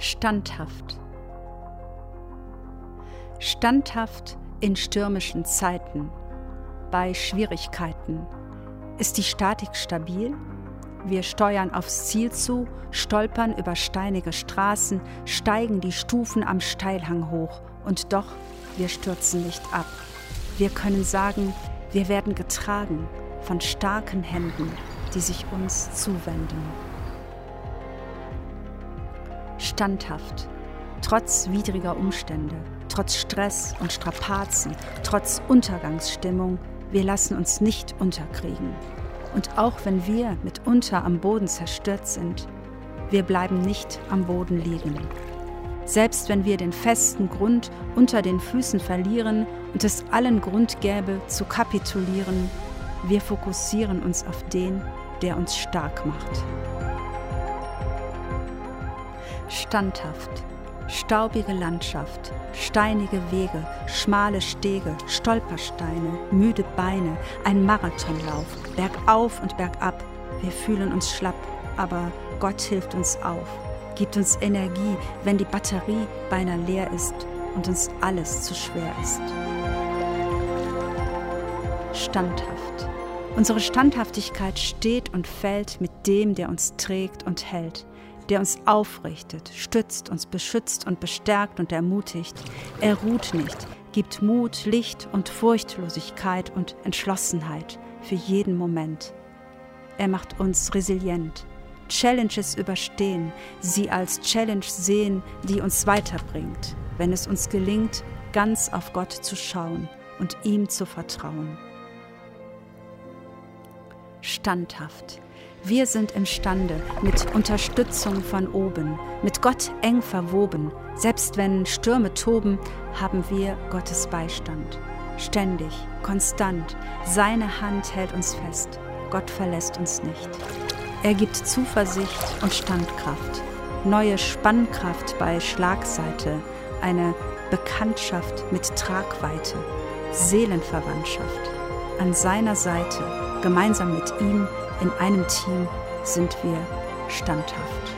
Standhaft. Standhaft in stürmischen Zeiten, bei Schwierigkeiten. Ist die Statik stabil? Wir steuern aufs Ziel zu, stolpern über steinige Straßen, steigen die Stufen am Steilhang hoch und doch, wir stürzen nicht ab. Wir können sagen, wir werden getragen von starken Händen, die sich uns zuwenden standhaft, trotz widriger Umstände, trotz Stress und Strapazen, trotz Untergangsstimmung, wir lassen uns nicht unterkriegen. Und auch wenn wir mitunter am Boden zerstört sind, wir bleiben nicht am Boden liegen. Selbst wenn wir den festen Grund unter den Füßen verlieren und es allen Grund gäbe zu kapitulieren, wir fokussieren uns auf den, der uns stark macht standhaft. Staubige Landschaft, steinige Wege, schmale Stege, Stolpersteine, müde Beine, ein Marathonlauf, bergauf und bergab. Wir fühlen uns schlapp, aber Gott hilft uns auf, gibt uns Energie, wenn die Batterie beinahe leer ist und uns alles zu schwer ist. Standhaft. Unsere Standhaftigkeit steht und fällt mit dem, der uns trägt und hält der uns aufrichtet, stützt, uns beschützt und bestärkt und ermutigt. Er ruht nicht, gibt Mut, Licht und Furchtlosigkeit und Entschlossenheit für jeden Moment. Er macht uns resilient, Challenges überstehen, sie als Challenge sehen, die uns weiterbringt, wenn es uns gelingt, ganz auf Gott zu schauen und ihm zu vertrauen. Standhaft wir sind imstande, mit Unterstützung von oben, mit Gott eng verwoben, selbst wenn Stürme toben, haben wir Gottes Beistand. Ständig, konstant, seine Hand hält uns fest. Gott verlässt uns nicht. Er gibt Zuversicht und Standkraft, neue Spannkraft bei Schlagseite, eine Bekanntschaft mit Tragweite, Seelenverwandtschaft. An seiner Seite, gemeinsam mit ihm in einem Team sind wir standhaft.